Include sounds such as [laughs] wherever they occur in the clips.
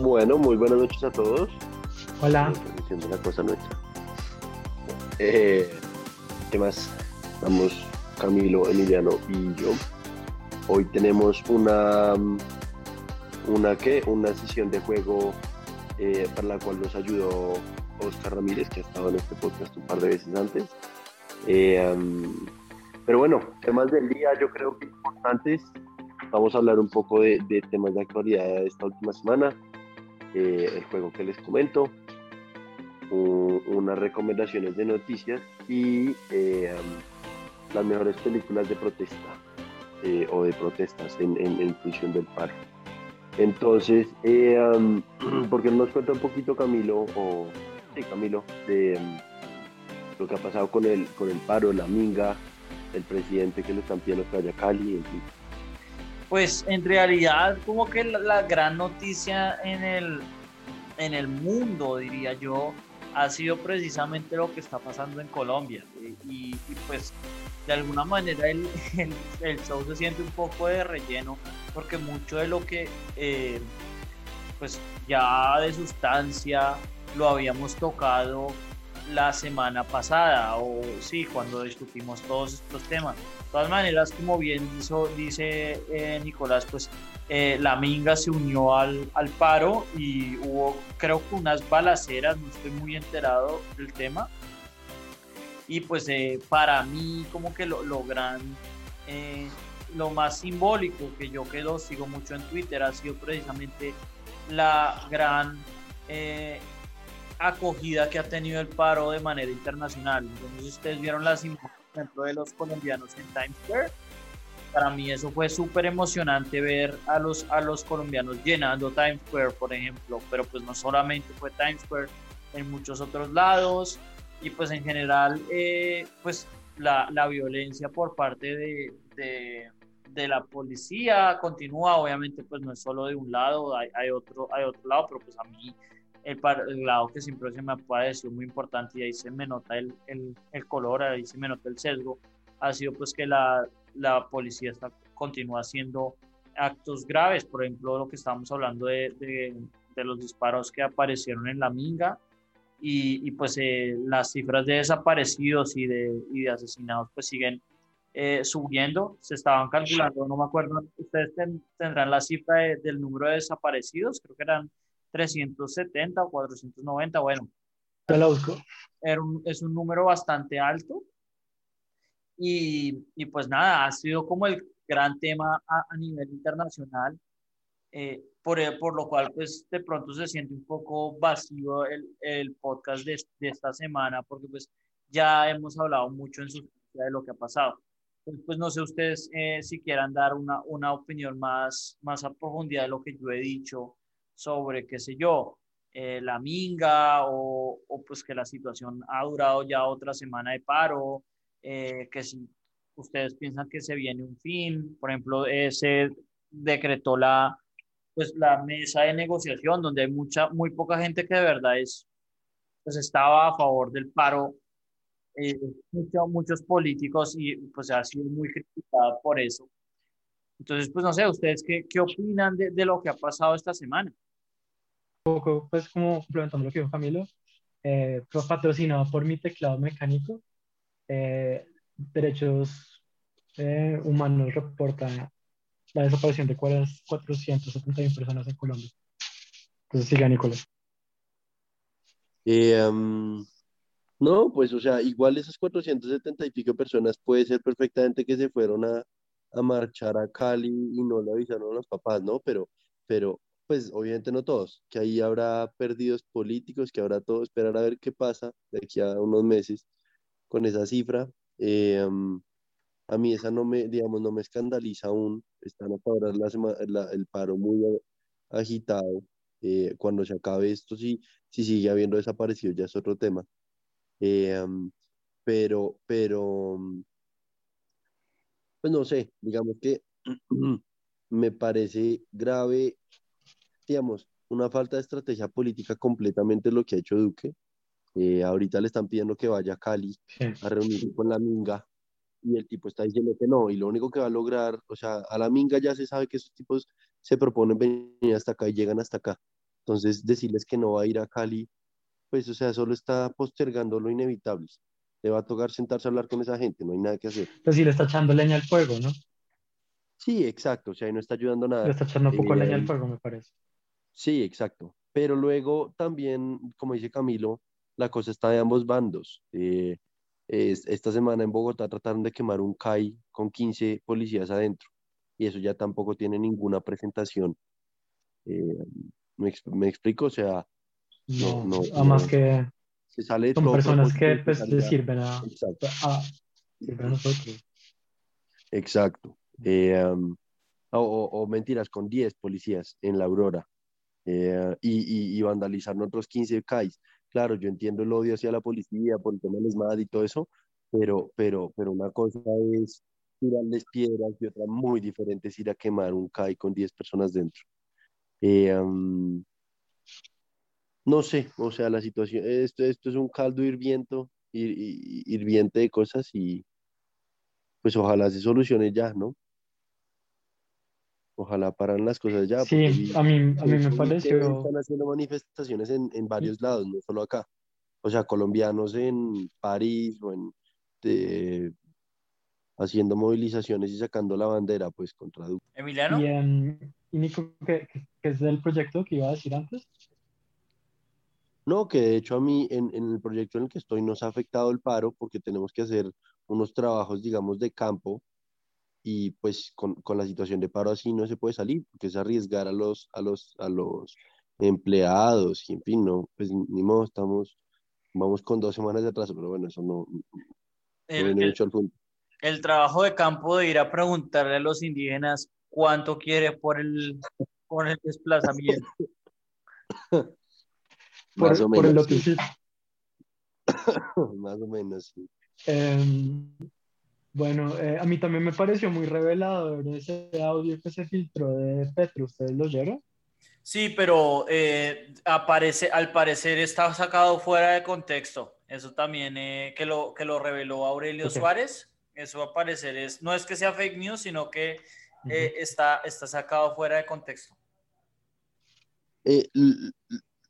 Bueno, muy buenas noches a todos. Hola. Diciendo la cosa nuestra. Eh, ¿Qué más? Estamos Camilo, Emiliano y yo. Hoy tenemos una, una ¿qué? Una sesión de juego eh, para la cual nos ayudó Oscar Ramírez, que ha estado en este podcast un par de veces antes. Eh, um, pero bueno, temas del día yo creo que importantes. Vamos a hablar un poco de, de temas de actualidad de esta última semana. Eh, el juego que les comento, un, unas recomendaciones de noticias y eh, las mejores películas de protesta eh, o de protestas en, en, en, función del paro. Entonces, um, [clears throat] ¿por qué no nos cuenta un poquito Camilo, o Camilo, de lo que ha pasado con el, con el paro, la minga, el presidente que lo están pidiendo que vaya a en fin? Pues en realidad como que la, gran noticia en el, en el mundo, diría yo, ha sido precisamente lo que está pasando en Colombia. Y, y pues de alguna manera el, [laughs] el, el, show se siente un poco de relleno porque mucho de lo que eh, pues ya de sustancia lo habíamos tocado la semana pasada o sí, cuando discutimos todos estos temas. Todas maneras, como bien hizo, dice eh, Nicolás, pues eh, la Minga se unió al, al, paro y hubo creo que unas balaceras, no estoy muy enterado del tema. Y pues eh, para mí como que lo, lo gran, lo más simbólico que yo quedo, sigo mucho en Twitter, ha sido precisamente la gran acogida que ha tenido el paro de manera internacional. Entonces ustedes vieron las imágenes ejemplo de los colombianos en Times Square. Para mí eso fue súper emocionante ver a los, a los colombianos llenando Times Square, por ejemplo, pero pues no solamente fue Times Square, en muchos otros lados y pues en general eh, pues la, la, violencia por parte de, de, de, la policía continúa, obviamente pues no es solo de un lado, hay, hay, otro, hay otro lado, pero pues a mí el, el, lado que siempre se me ha parecido muy importante y ahí se me nota el, el, el, color, ahí se me nota el sesgo, ha sido pues que la, la policía está, continúa haciendo actos graves, por ejemplo lo que estábamos hablando de, de, de los disparos que aparecieron en la Minga y, y pues eh, las cifras de desaparecidos y de, y de asesinados pues siguen eh, subiendo, se estaban calculando, no me acuerdo, ustedes ten, tendrán la cifra de, del número de desaparecidos, creo que eran 370 o 490, bueno. Te lo busco. Un, es un número bastante alto. Y, y, pues nada, ha sido como el gran tema a, a nivel internacional, eh, por, por, lo cual pues de pronto se siente un poco vacío el, el podcast de, de, esta semana, porque pues ya hemos hablado mucho en su de lo que ha pasado. Entonces, pues no sé ustedes eh, si quieran dar una, una opinión más, más a profundidad de lo que yo he dicho sobre, qué sé yo, eh, la minga o, o, pues que la situación ha durado ya otra semana de paro, eh, que si ustedes piensan que se viene un fin, por ejemplo, eh, se decretó la, pues, la mesa de negociación donde hay mucha, muy poca gente que de verdad es, pues estaba a favor del paro, mucho, muchos políticos y pues ha sido muy criticada por eso. Entonces, pues no sé, ¿ustedes qué, qué opinan de, de lo que ha pasado esta semana? Poco, pues como complementando lo que dijo Camilo, eh, patrocinado por mi teclado mecánico. Eh, Derechos eh, Humanos reporta la desaparición de 471 personas en Colombia. Entonces siga, Nicolás. Um, no, pues, o sea, igual esas 470 y pico personas puede ser perfectamente que se fueron a, a marchar a Cali y no le avisaron a los papás, ¿no? Pero, pero pues obviamente no todos, que ahí habrá perdidos políticos, que habrá todo, esperar a ver qué pasa de aquí a unos meses con esa cifra. Eh, um, a mí esa no me, digamos, no me escandaliza aún, están a favor la, la, el paro muy agitado. Eh, cuando se acabe esto, si, si sigue habiendo desaparecidos, ya es otro tema. Eh, um, pero, pero, pues no sé, digamos que [clears throat] me parece grave digamos, una falta de estrategia política completamente lo que ha hecho Duque. Eh, ahorita le están pidiendo que vaya a Cali a reunirse con la Minga y el tipo está diciendo que no, y lo único que va a lograr, o sea, a la Minga ya se sabe que esos tipos se proponen venir hasta acá y llegan hasta acá. Entonces, decirles que no va a ir a Cali, pues, o sea, solo está postergando lo inevitable. Le va a tocar sentarse a hablar con esa gente, no hay nada que hacer. Pues sí, le está echando leña al fuego, ¿no? Sí, exacto, o sea, ahí no está ayudando nada. Le está echando un poco Eh, leña al fuego, me parece. Sí, exacto. Pero luego también, como dice Camilo, la cosa está de ambos bandos. Eh, es- esta semana en Bogotá trataron de quemar un CAI con 15 policías adentro y eso ya tampoco tiene ninguna presentación. Eh, me, me explico, o sea, No, no, no. que se sale son todo personas que pues, le sirven a, Exacto. a- sirven a nosotros. Exacto. Eh, um, o, o- o mentiras, con 10 policías en la Aurora eh, y, y, y vandalizaron otros 15 CAIs. Claro, yo entiendo el odio hacia la policía por el tema del ESMAD y todo eso, pero, pero, pero una cosa es tirarles piedras y otra muy diferente es ir a quemar un CAI con 10 personas dentro. Eh, um, no sé, o sea, la situación, esto, esto es un caldo hirviento, hir- hir- hirviente de cosas y pues ojalá se solucione ya, ¿no? Ojalá paran las cosas ya. Sí, a mí, a mí me que pareció, Están haciendo manifestaciones en, en varios lados, no solo acá. O sea, colombianos en París o en haciendo movilizaciones y sacando la bandera, pues contra Duque. Emiliano, y, y Nico, ¿qué, qué- qué es del proyecto que iba a decir antes? No, que de hecho a mí en, en el proyecto en el que estoy nos ha afectado el paro porque tenemos que hacer unos trabajos, digamos, de campo y pues con, con la situación de paro así no se puede salir porque es arriesgar a los, a los, a los empleados y en fin, no, pues ni modo, estamos, vamos con dos semanas de atraso, pero bueno, eso no, no el, viene el- mucho al punto. el trabajo de campo de ir a preguntarle a los indígenas cuánto quiere por el, por el desplazamiento. [laughs] [laughs] Por, Más o por el menos, sí, lotecito. [coughs] más o menos, sí. Em, bueno, eh, a mí también me pareció muy revelador ese audio que se filtró de Petro. ¿Ustedes lo oyeron? Sí, pero eh, aparece, al parecer está sacado fuera de contexto. Eso también eh, que, lo, que lo reveló Aurelio. Suárez. Eso al parecer es, no es que sea fake news, sino que está, está sacado fuera de contexto. Eh,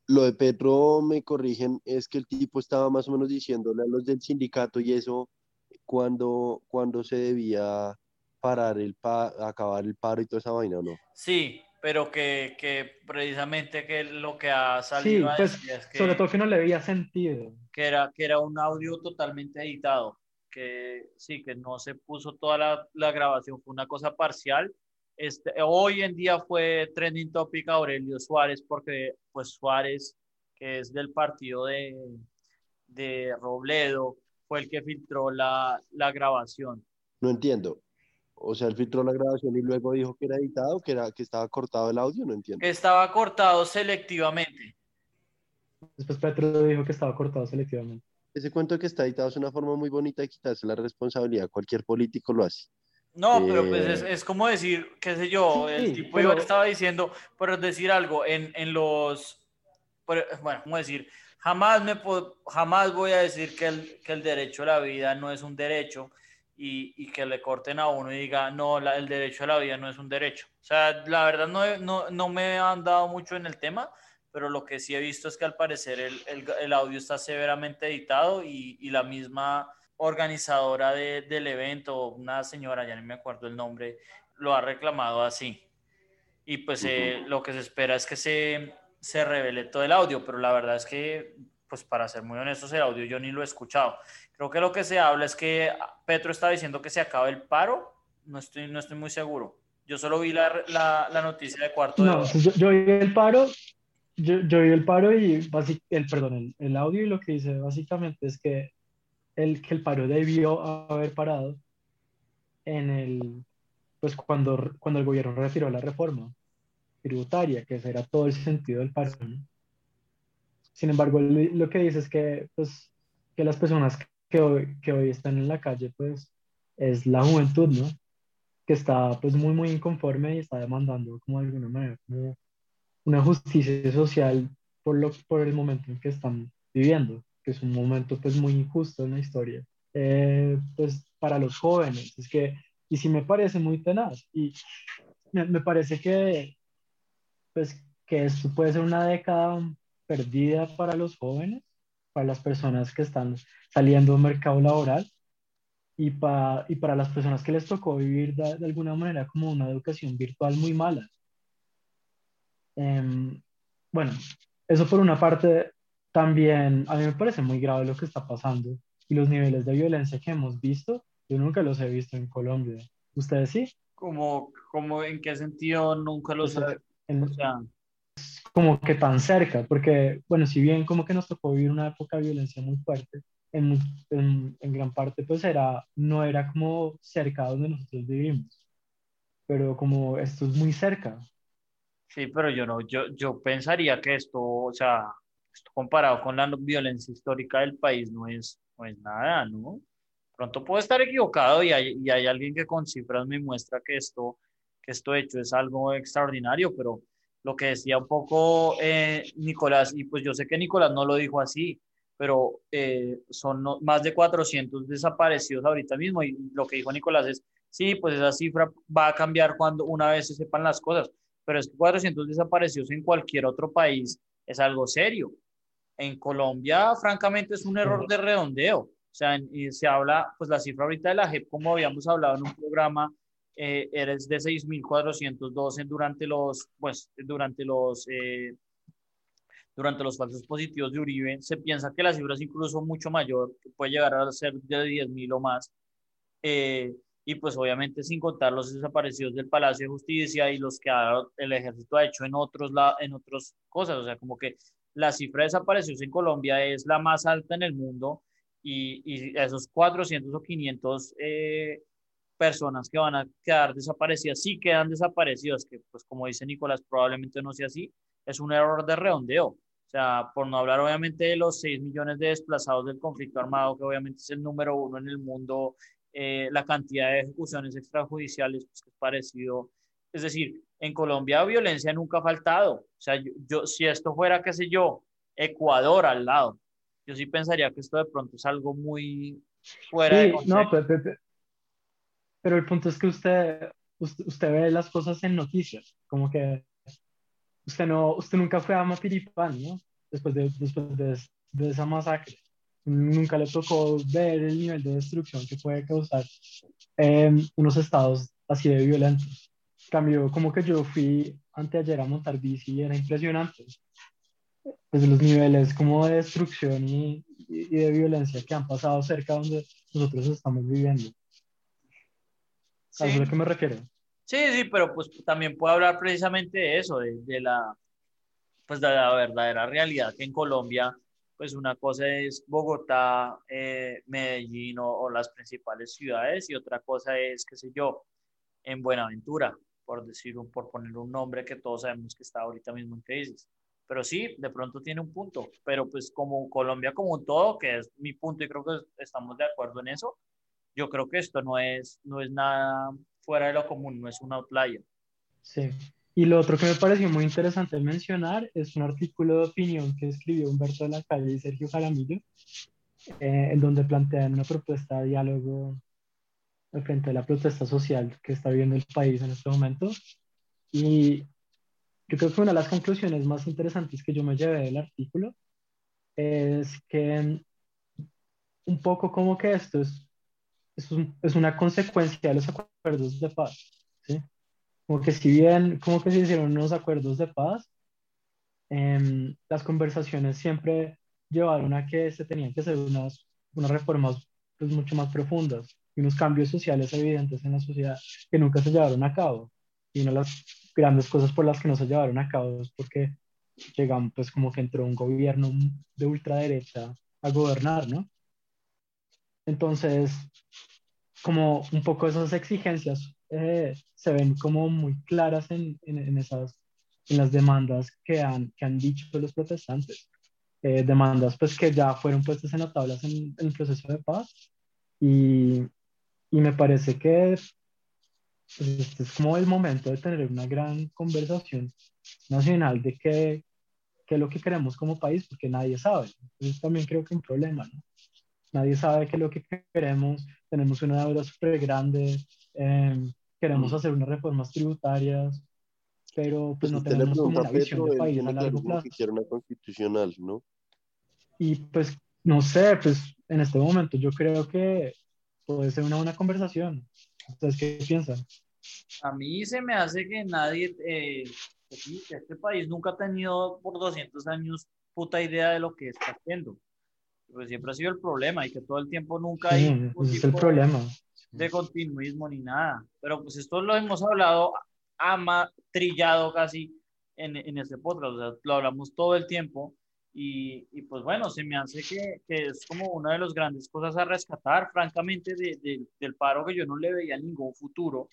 lo de Petro, me corrigen, es que el tipo estaba más o menos diciéndole a los del sindicato y eso cuando, cuando se debía parar el pa acabar el paro y toda esa vaina, ¿o no? Sí, pero que, que precisamente que lo que ha Sí, salido a pues es que, sobre todo que no le veía sentido. que era, que era un audio totalmente editado, que sí, que no se puso toda la, la grabación, fue una cosa parcial. Este, hoy en día fue trending topic Aurelio Suárez, porque pues Suárez, que es del partido de, de Robledo, fue el que filtró la, la grabación. No entiendo. O sea, él filtró la grabación y luego dijo que era editado, que era que estaba cortado el audio, no entiendo. Que estaba cortado selectivamente. Después Petro dijo que estaba cortado selectivamente. Ese cuento de que está editado es una forma muy bonita de quitarse la responsabilidad. Cualquier político lo hace. No, pero pues Eh, es, es como decir, qué sé yo, el Sí, tipo pero- iba- estaba diciendo, pero es decir algo, en, en los, pero, bueno, como decir, jamás, me jamás voy a decir que el, que el derecho a la vida no es un derecho y, y que le corten a uno y diga, no, la- el derecho a la vida no es un derecho. O sea, la verdad no, no, no me han dado mucho en el tema, pero lo que sí he visto es que al parecer el, el- el audio está severamente editado y, y la misma organizadora de- del evento, una señora, ya no me acuerdo el nombre, lo ha reclamado así. Y pues eh, Ujú. lo que se espera es que se, se revele todo el audio, pero la verdad es que, pues para ser muy honestos, el audio yo ni lo he escuchado. Creo que lo que se habla es que Petro está diciendo que se acaba el paro, no estoy, no estoy muy seguro. Yo solo vi la, la, la noticia de cuarto de No, yo, yo vi el paro, yo, yo vi el paro y el, perdón, el, el audio y lo que dice básicamente es que el, que el paro debió haber parado en el, pues cuando, cuando el gobierno retiró la reforma tributaria, que ese era todo el [laughs] sentido del paro, ¿no? Sin embargo, lo lo que dice es que, pues, que las personas que hoy, que hoy están en la calle, pues, es la juventud, ¿no? Que está, pues, muy, muy inconforme y está demandando, como de alguna manera, como una justicia social por, lo, por el momento en que están viviendo, que es un momento, pues, muy injusto en la historia. Eh, pues, para los jóvenes, es que, y sí me parece muy tenaz, y me, me parece que, pues, que esto puede ser una década perdida para los jóvenes, para las personas que están saliendo del mercado laboral y, para y para las personas que les tocó vivir de, de alguna manera como una educación virtual muy mala. Em, bueno, eso por una parte también a mí me parece muy grave lo que está pasando y los niveles de violencia que hemos visto, yo nunca los he visto en Colombia. ¿Ustedes sí? ¿Cómo, cómo en qué sentido nunca los he o sea, como que tan cerca, porque, bueno, si bien como que nos tocó vivir una época de violencia muy fuerte, en, en, en, gran parte pues era, no era como cerca donde nosotros vivimos, pero como esto es muy cerca. Sí, pero yo no, yo, yo pensaría que esto, o sea, esto comparado con la violencia histórica del país no es, no es nada, ¿no? Pronto puedo estar equivocado y hay, y hay alguien que con cifras me muestra que esto, que esto hecho es algo extraordinario, pero lo que decía un poco eh, Nicolás, y pues yo sé que Nicolás no lo dijo así, pero eh, son más de 400 desaparecidos ahorita mismo y lo que dijo Nicolás es, sí, pues esa cifra va a cambiar cuando una vez se sepan las cosas, pero es que 400 desaparecidos en cualquier otro país es algo serio. En Colombia, francamente, es un error de redondeo. O sea, y se habla, pues la cifra ahorita de la JEP, como habíamos hablado en un programa, eh, eres de 6.412 durante los, pues, durante los, eh, durante los falsos positivos de Uribe. Se piensa que la cifra es incluso mucho mayor, que puede llegar a ser de 10.000 o más. Eh, y pues obviamente sin contar los desaparecidos del Palacio de Justicia y los que el ejército ha hecho en otros, en otras cosas. O sea, como que la cifra de desaparecidos en Colombia es la más alta en el mundo y, y esos 400 o 500 eh, personas que van a quedar desaparecidas, sí quedan desaparecidas, que pues como dice Nicolás, probablemente no sea así, es un error de redondeo. O sea, por no hablar obviamente de los 6 millones de desplazados del conflicto armado, que obviamente es el número uno en el mundo, eh, la cantidad de ejecuciones extrajudiciales, pues que es parecido. Es decir, en Colombia violencia nunca ha faltado. O sea, yo, yo, si esto fuera, qué sé yo, Ecuador al lado, yo sí pensaría que esto de pronto es algo muy fuera sí, de contexto. No, pero, pero, pero el punto es que usted, usted, usted, ve las cosas en noticias, como que usted, no, usted nunca fue a Mapiripán, ¿no? Después de, después de, de esa masacre. Nunca le tocó ver el nivel de destrucción que puede causar eh, unos estados así de violentos. Cambio, como que yo fui anteayer a montar bici y era impresionante. Pues los niveles como de destrucción y, y de violencia que han pasado cerca donde nosotros estamos viviendo. Sí. ¿A lo que me refiero? Sí, sí, pero pues también puedo hablar precisamente de eso, de, de, la, pues de la verdadera realidad que en Colombia, pues una cosa es Bogotá, eh, Medellín o, o, las principales ciudades y otra cosa es, qué sé yo, en Buenaventura, por decir, un, por poner un nombre que todos sabemos que está ahorita mismo en crisis. Pero sí, de pronto tiene un punto, pero pues como Colombia como un todo, que es mi punto y creo que estamos de acuerdo en eso, yo creo que esto no es, no es nada fuera de lo común, no es un outlier. Sí. Y lo otro que me pareció muy interesante mencionar es un artículo de opinión que escribió Humberto de la Calle y Sergio Jaramillo, eh, en donde plantean una propuesta de diálogo frente de la protesta social que está viviendo el país en este momento. Y yo creo que una de las conclusiones más interesantes que yo me llevé del artículo es que un poco como que esto es es, un, es, una consecuencia de los acuerdos de paz. ¿sí? Como que si bien, como que se hicieron unos acuerdos de paz, eh, las conversaciones siempre llevaron a que se tenían que hacer unas, unas reformas pues, mucho más profundas y unos cambios sociales evidentes en la sociedad que nunca se llevaron a cabo. Y una de las grandes cosas por las que no se llevaron a cabo es porque llegamos, pues como que entró un gobierno de ultraderecha a gobernar, ¿no? Entonces, como un poco esas exigencias eh, se ven como muy claras en, en, en, esas, en las demandas que han, que han dicho los protestantes. Eh, demandas pues que ya fueron puestas en las tablas en, en el proceso de paz y, y me parece que pues, este es como el momento de tener una gran conversación nacional de qué, qué es lo que queremos como país, porque nadie sabe. Entonces también creo que es un problema, ¿no? Nadie sabe qué es lo que queremos, tenemos una deuda súper grande, eh, queremos mm. hacer unas reformas tributarias. pero pues, Pues no tenemos como pregunta a una visión Petro, de él país a largo plazo. una constitucional, ¿no? Y pues, no sé, pues en este momento yo creo que puede ser una buena conversación. ¿Ustedes qué piensan? A mí se me hace que nadie, eh, que este país nunca ha tenido por 200 años puta idea de lo que está haciendo. Pues siempre ha sido el problema y que todo el tiempo nunca hay Sí, ese es el problema. de continuismo ni nada. Pero pues esto lo hemos hablado, ama, trillado casi en, en este podcast, o sea, lo hablamos todo el tiempo y, y pues bueno, se me hace que, que es como una de las grandes cosas a rescatar, francamente, de- de- del paro que yo no le veía ningún futuro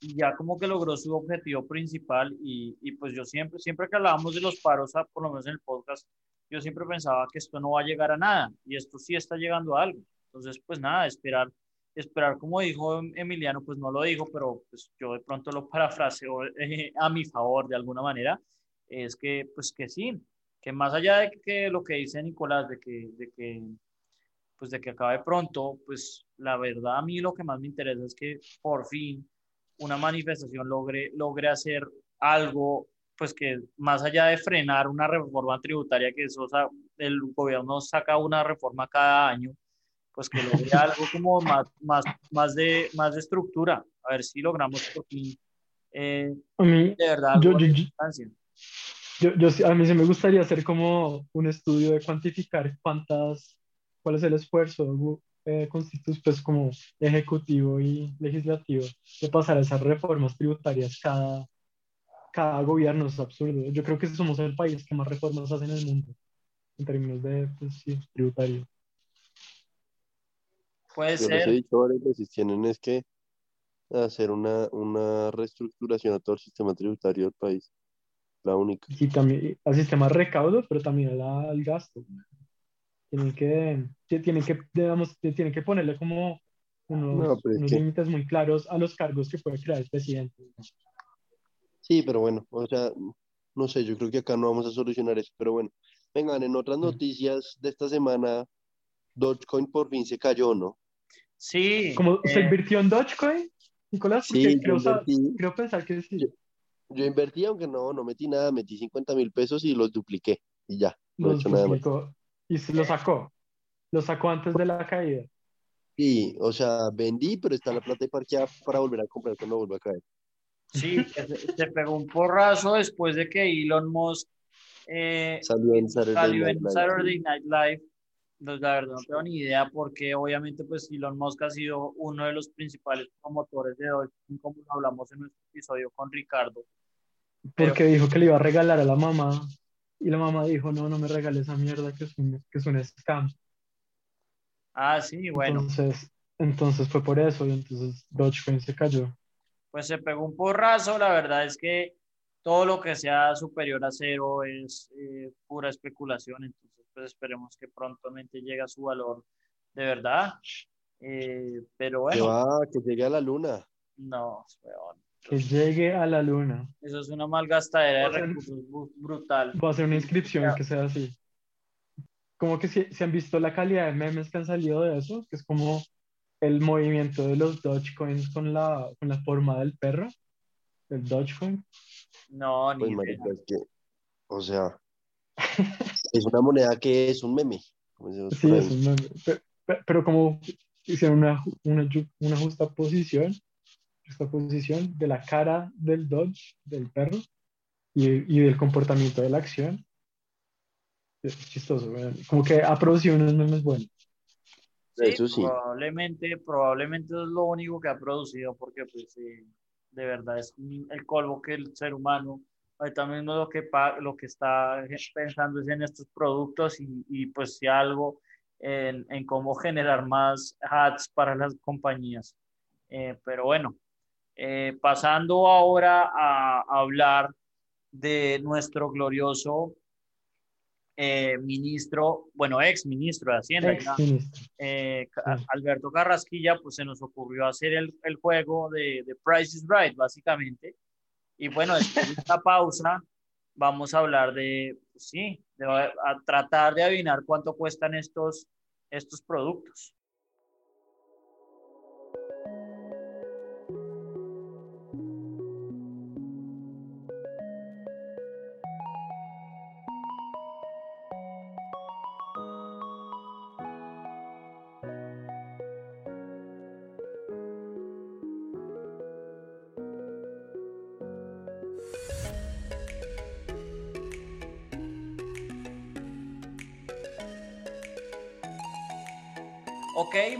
y ya como que logró su objetivo principal y, y pues yo siempre, siempre que hablábamos de los paros, por lo menos en el podcast, yo siempre pensaba que esto no va a llegar a nada y esto sí está llegando a algo. Entonces, pues nada, esperar esperar, como dijo Emiliano, pues no lo dijo, pero pues yo de pronto lo parafraseo eh, a mi favor de alguna manera, es que pues que sí, que más allá de que lo que dice Nicolás, de que, de que pues de que acabe pronto, pues la verdad a mí lo que más me interesa es que por fin una manifestación logre, logre hacer algo, pues que más allá de frenar una reforma tributaria, que eso, o sea, el gobierno saca una reforma cada año, pues que logre [laughs] algo como más, más, más, de, más de estructura, a ver si logramos por fin, eh, mí, de verdad, yo, yo, yo, yo- a mí sí me gustaría hacer como un estudio de cuantificar cuántas, cuál es el esfuerzo eh, constitu- pues como ejecutivo y legislativo de pasar esas reformas tributarias cada, cada gobierno, es absurdo. Yo creo que somos el país que más reformas hace en el mundo en términos de pues, sí, tributario. Puede Yo les he ser, dicho varias veces, tienen es que hacer una, una reestructuración a todo el sistema tributario del país. La única. Y también al sistema de recaudo, pero también al, al gasto. Tienen que, ti- tienen que, digamos, ti- tienen que ponerle como unos, No, unos que- límites muy claros a los cargos que puede crear el presidente. Sí, pero bueno, o sea, no sé, yo creo que acá no vamos a solucionar eso, pero bueno. Vengan, en otras noticias de esta semana, Dogecoin por fin se cayó, ¿no? sí, ¿Cómo se eh, invirtió en Dogecoin, Nicolás? Porque Sí, yo creo, pensar que sí. Yo- yo invertí, aunque no, no metí nada, metí 50 mil pesos y los dupliqué y ya, no he Los hecho nada más. duplicó y se lo sacó. Lo sacó antes de la caída. Sí, o sea, vendí, pero está la plata ahí parqueada para volver a comprar cuando vuelva a caer. Sí, se, pegó un porrazo después de que Elon Musk eh, Salió en Saturday salió Night en Live. Saturday Night Live. Pues la verdad no tengo ni idea porque obviamente pues Elon Musk ha sido uno de los principales promotores de Dogecoin, como lo hablamos en nuestro episodio con Ricardo. Pero- Porque dijo que le iba a regalar a la mamá. Y la mamá dijo, no, no me regales esa mierda que es un, que es un scam. Ah, sí, bueno, Entonces, entonces fue por eso. Y entonces Dogecoin se cayó. Pues se pegó un porrazo. La verdad es que todo lo que sea superior a cero es eh, pura especulación. Entonces, pues esperemos que prontamente llegue a su valor de verdad. Eh, pero Que bueno, va, que llegue a la luna. no, weón. Que llegue a la luna. Eso es una malgastadera de Va a ser- recursos brutal. Voy a hacer una inscripción que sea así. Como que si, si han visto la calidad de memes que han salido de eso, que es como el movimiento de los Dogecoins con la, con la forma del perro, el Dogecoin. No, ni Pues, idea. marica, es que, o sea, es una moneda que es un meme. Sí, es un meme. Pero, pero como hicieron una, una, una justa posición, justa posición de la cara del Dodge, del perro, y, y del comportamiento de la acción. Es chistoso, como que ha producido unos memes buenos. Eso sí. Probablemente, probablemente es lo único que ha producido, porque pues eh, de verdad es el colmo que el ser humano ahorita mismo lo que, lo que está pensando es en estos productos y, y pues si algo en, en cómo generar más ads para las compañías. Eh, pero bueno, eh, pasando ahora a hablar de nuestro glorioso eh, ministro, bueno, ex ministro de Hacienda, Ex ya, ministro. eh, Sí. Alberto Carrasquilla, pues se nos ocurrió hacer el, el juego de, de Price is Right, básicamente. Y bueno, después de esta pausa, vamos a hablar de, pues sí, de a tratar de adivinar cuánto cuestan estos, estos productos.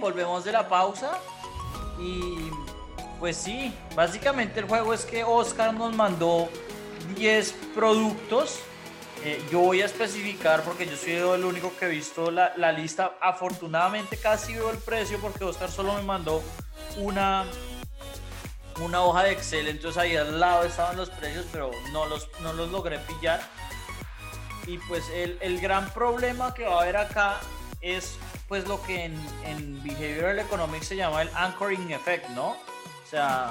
Volvemos de la pausa. Y pues sí, básicamente el juego es que Oscar nos mandó 10 productos. Eh, yo voy a especificar porque yo soy el único que he visto la, la lista. Afortunadamente casi veo el precio porque Oscar solo me mandó una, una hoja de Excel. Entonces ahí al lado estaban los precios, pero no los, no los logré pillar. Y pues el, el gran problema que va a haber acá es pues lo que en, en Behavioral Economics se llama el anchoring effect, ¿no? O sea,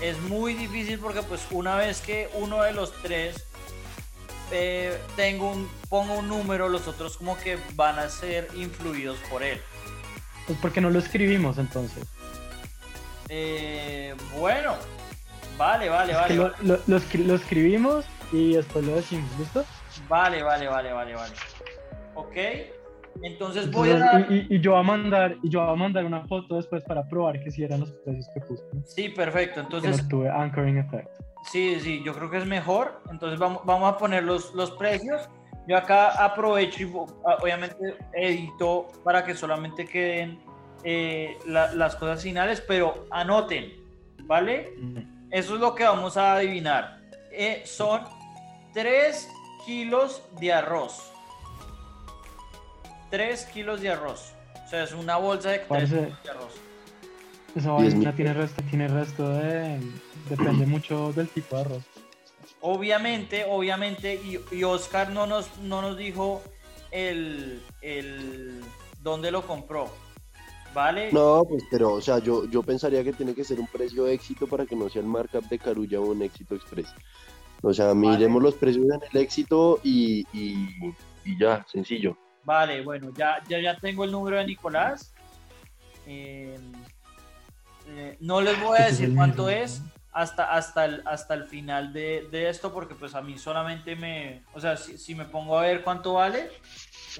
es muy difícil porque pues una vez que uno de los tres eh, tengo un, pongo un número, los otros como que van a ser influidos por él. Pues porque no lo escribimos entonces. Eh, bueno, vale, vale, Es vale. lo, lo- lo escri- lo escribimos y después lo decimos, ¿listo? Vale, vale, vale, vale, vale. Ok, entonces voy a Entonces, dar... y, y- yo voy a mandar, y yo voy a mandar una foto después para probar que si eran los precios que puse. Sí, perfecto. Que Entonces, no tuve anchoring effect. Sí, sí, yo creo que es mejor. Entonces vamos, vamos a poner los, los precios. Yo acá aprovecho y a- obviamente edito para que solamente queden eh, la- las cosas finales, pero anoten, ¿vale? Mm. Eso es lo que vamos a adivinar. Eh, son 3 kilos de arroz. 3 kilos de arroz. O sea, es una bolsa de 3 Parece- kilos de arroz. Esa vaina tiene resto, tiene resto de... Depende [clears throat] mucho del tipo de arroz. Obviamente, obviamente, y, y Oscar no nos, no nos dijo el, el dónde lo compró. ¿Vale? No, pues, pero, o sea, yo, yo pensaría que tiene que ser un precio éxito para que no sea el markup de Carulla o un éxito express. O sea, miremos los precios en el éxito y, y, y ya, sencillo. Vale, bueno, ya, ya, ya tengo el número de Nicolás. Eh, eh, no les voy a Ese es decir cuánto es hasta, hasta, el, hasta el final de, de esto, porque pues a mí solamente me, o sea, si, si me pongo a ver cuánto vale.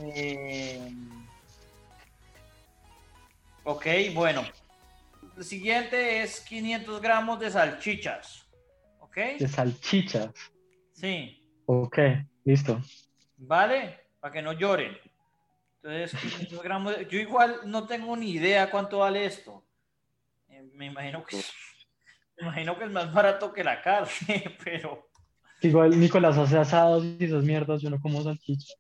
eh, ok, bueno. El siguiente es 500 gramos de salchichas. ¿Ok? De salchichas. Sí. Ok, listo. ¿Vale? Para que no lloren. Entonces, 500 gramos. de- Yo igual no tengo ni idea cuánto vale esto. Eh, me imagino que me imagino que es más barato que la carne, [laughs] pero Igual Nicolás hace asados y esas mierdas, yo no como salchicha.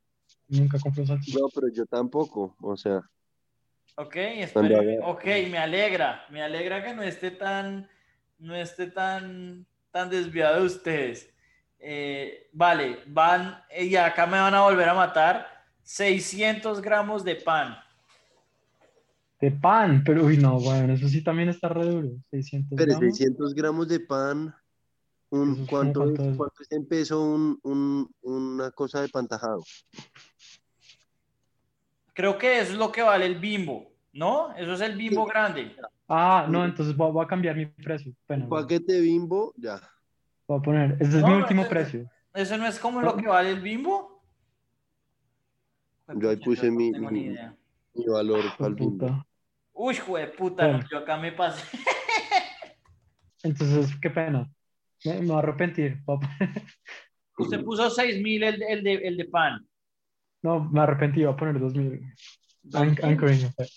Nunca compro salchicha. No, pero yo tampoco, o sea, ok, ok, me alegra, me alegra que no esté tan, no esté tan, tan desviado de ustedes. Eh, vale, van, y acá me van a volver a matar 600 gramos de pan. De pan, pero uy, no, bueno, eso sí también está re duro. 600 pero gramos. 600 gramos de pan, un, es ¿cuánto, cuánto es, es. cuánto es en peso un, un- una cosa de pantajado? Creo que eso es lo que vale el bimbo, ¿no? Eso es el bimbo grande. Ah, no, entonces voy, voy a cambiar mi precio. Pena, Un güey. paquete bimbo, ya. Voy a poner, ese es No, mi no, último ese- precio. ¿Eso no es como lo que vale el bimbo? Yo ahí puse no mi- mi-. Mi valor al bimbo. puta. Uy, jue puta, Bueno. no, yo acá me pasé. [laughs] Entonces, qué pena. Me, me voy a arrepentir. [laughs] Usted puso 6000 el, de- el, de, el de pan. No, me arrepentí, voy a poner 2000. An- Anchoring effect.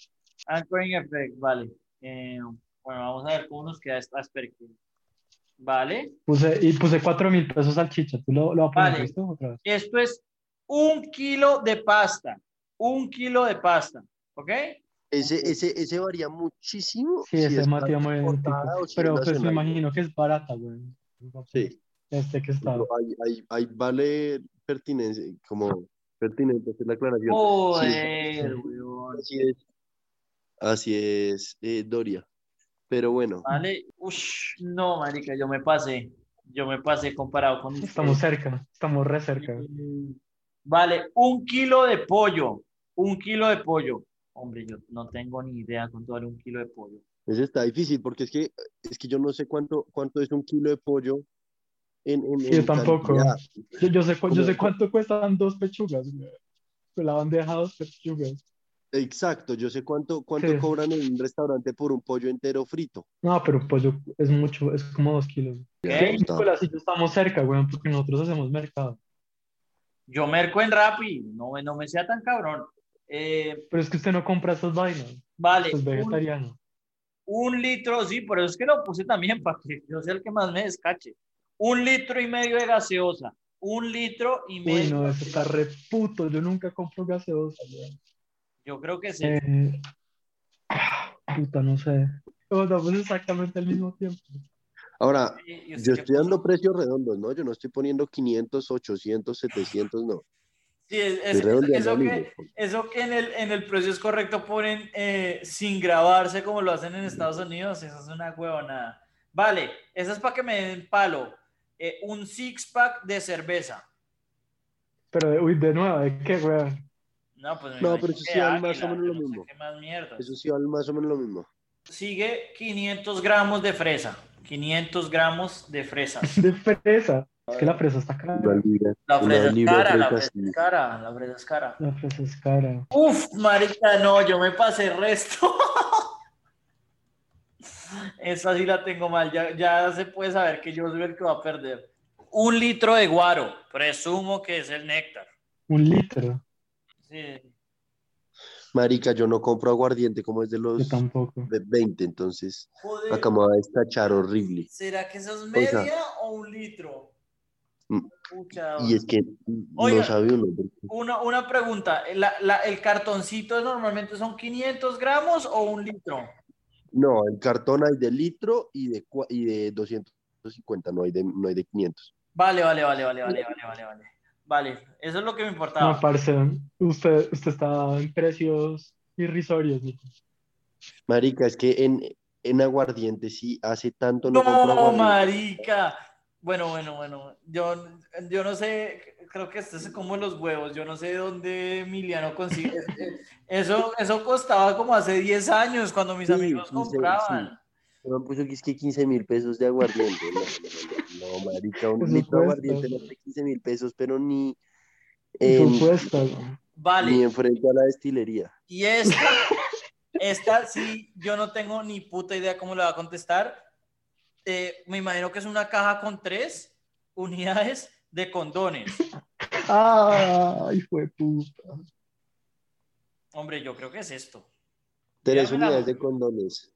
Anchoring effect, vale. Eh, bueno, vamos a ver cómo nos queda esta perspectiva. Vale. Puse, y puse 4 mil pesos salchicha. ¿Tú lo, lo vas a poner Vale. listo otra vez? Esto es un kilo de pasta. Un kilo de pasta. ¿Ok? Ese, ese, ese varía muchísimo. Sí, si ese es pasta muy si Pero pues me imagino que es barata, güey. Sí, Este que está. ahí, ahí- ahí vale pertinencia, como pertinente hacer la aclaración. Joder, sí. weón. Así es, así es, eh, Doria. Pero bueno, Vale. Ush, no, marica, yo me pasé. Yo me pasé comparado con Estamos ustedes. cerca, estamos re cerca. Vale, un kilo de pollo. Un kilo de pollo. Hombre, yo no tengo ni idea cuánto vale un kilo de pollo. ese está difícil porque es que, es que yo no sé cuánto, cuánto es un kilo de pollo en, en, Sí, yo en tampoco. Yo, yo sé, yo sé cuánto cuestan dos pechugas, güey. Con La bandeja dos pechugas. Exacto, yo sé cuánto, cuánto Sí. cobran en un restaurante por un pollo entero frito. No, pero pues yo, es mucho, es como dos kilos. ¿Qué? Nicolás y yo estamos cerca, güey, porque nosotros hacemos mercado. Yo merco en Rappi. No, me- no me sea tan cabrón. Eh, Pero es que usted no compra esas vainas. vale, es un, vegetariano. un litro, sí, por eso es que lo puse también, [laughs] para que yo sea el que más me descache. Un litro y medio de gaseosa. Un litro y medio. Uy, no, eso está re puto. Yo nunca compro gaseosa. weón. Yo creo que sí. Eh, puta, no sé. Sea, pues exactamente al mismo tiempo. Ahora, ¿Y usted yo estoy dando precios redondos, ¿no? Yo no estoy poniendo 500, 800, 700, no. Sí, es- es- eso, que, eso que en el, en el precio es correcto ponen eh, sin grabarse como lo hacen en Estados Unidos, eso es una huevonada. Vale, eso es para que me den palo. Eh, un six pack de cerveza. Pero, uy, de nuevo, ¿de qué, weón? No, pues me No, pero eso sí vale más o menos lo no sé mismo. qué más mierda. Eso sí vale más o menos lo mismo. Sigue 500 gramos de fresa. 500 gramos de fresas. [laughs] De fresa. Es que la fresa está cara. La fresa es cara, la fresa es cara, la fresa es cara. La fresa es cara. Uf, marica, no, yo me pasé el resto. [laughs] Esa sí la tengo mal, ya, ya se puede saber que yo soy el que va a perder. Un litro de guaro, presumo que es el néctar. Un litro. Sí. Marica, yo no compro aguardiente como es de Yo los tampoco. de 20, entonces Joder, acá me va a destachar horrible. ¿será que eso es media o un litro? Mm, Pucha, Y es que Oiga. no sabe uno. una, una pregunta, ¿la- la- ¿el cartoncito normalmente son 500 gramos o un litro? No, el cartón hay de litro y de, y de 250, no hay de, no hay de 500. Vale, vale, vale, vale, vale, vale, vale, vale. Vale, eso es lo que me importaba. No, parce, usted, usted está en precios irrisorios, Nico. Marica, es que en, en aguardiente sí hace tanto no, No, marica. Bueno, bueno, bueno. Yo, yo no sé, creo que esto es como los huevos. Yo no sé dónde Emiliano consigue. [laughs] Eso, eso costaba como hace 10 años cuando mis Sí, amigos 15, compraban. Me puso que es que 15 mil pesos de aguardiente. No, no, no, no, marica, un litro de aguardiente no vale 15 mil pesos, pero ni Por en, supuesto, ¿no? ni Vale. enfrente a la destilería. Y esta, esta sí, yo no tengo ni puta idea cómo le va a contestar. Eh, me imagino que es una caja con tres unidades de condones. [laughs] Ay, fue puta. Hombre, yo creo que es esto. Tres unidades de condones.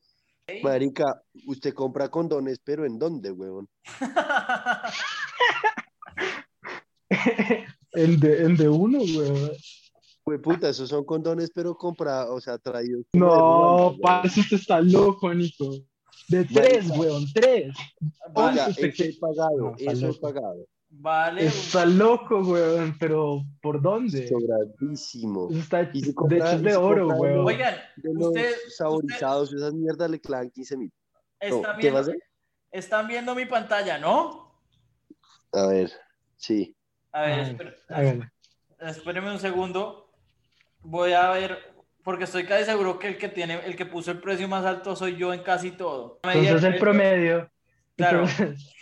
Marica, usted compra condones, pero ¿en dónde, huevón? [laughs] El de, el de uno, weón. Pues puta, esos son condones, pero compra, o sea, traídos. No, huevón. parce, usted está loco, Nico. De tres, weón, tres. Oiga, usted eso que- es pagado, No, eso es pagado. Vale. Está loco, weón, pero ¿por dónde? Sobradísimo. Está Y de hecho de oro, weón. Oigan, De los usted, saborizados, esas mierdas le clavan 15 mil. No, están, ¿Qué va a viendo, hacer? están viendo mi pantalla, ¿no? A ver, sí. A ver, hágale. espérenme un segundo. Voy a ver, porque estoy casi seguro que el que tiene, el que puso el precio más alto soy yo en casi todo. Entonces el promedio. Claro. Entonces,